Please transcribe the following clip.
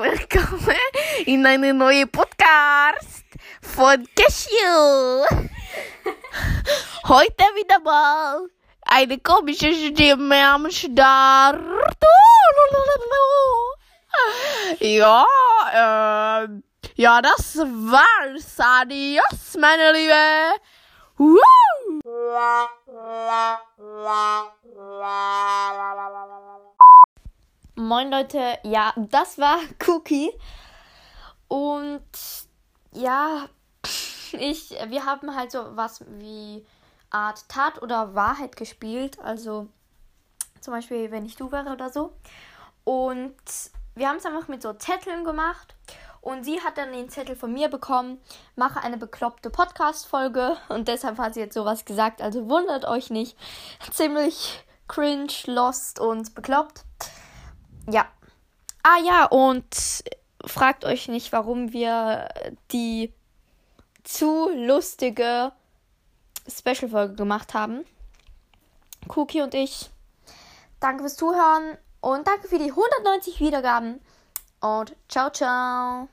willkommen in eine neue Podcast von Cashew. Heute wieder mal eine komische Stimme am Start. Ja, ähm, ja, das war's. Adios, meine Liebe. Woo! Moin Leute, ja, das war Cookie. Und ja, ich, wir haben halt so was wie Art Tat oder Wahrheit gespielt. Also zum Beispiel, wenn ich du wäre oder so. Und wir haben es einfach mit so Zetteln gemacht. Und sie hat dann den Zettel von mir bekommen, mache eine bekloppte Podcast-Folge. Und deshalb hat sie jetzt sowas gesagt. Also wundert euch nicht. Ziemlich cringe, lost und bekloppt. Ja. Ah ja, und fragt euch nicht, warum wir die zu lustige Special-Folge gemacht haben. Cookie und ich. Danke fürs Zuhören und danke für die 190 Wiedergaben. Und ciao, ciao.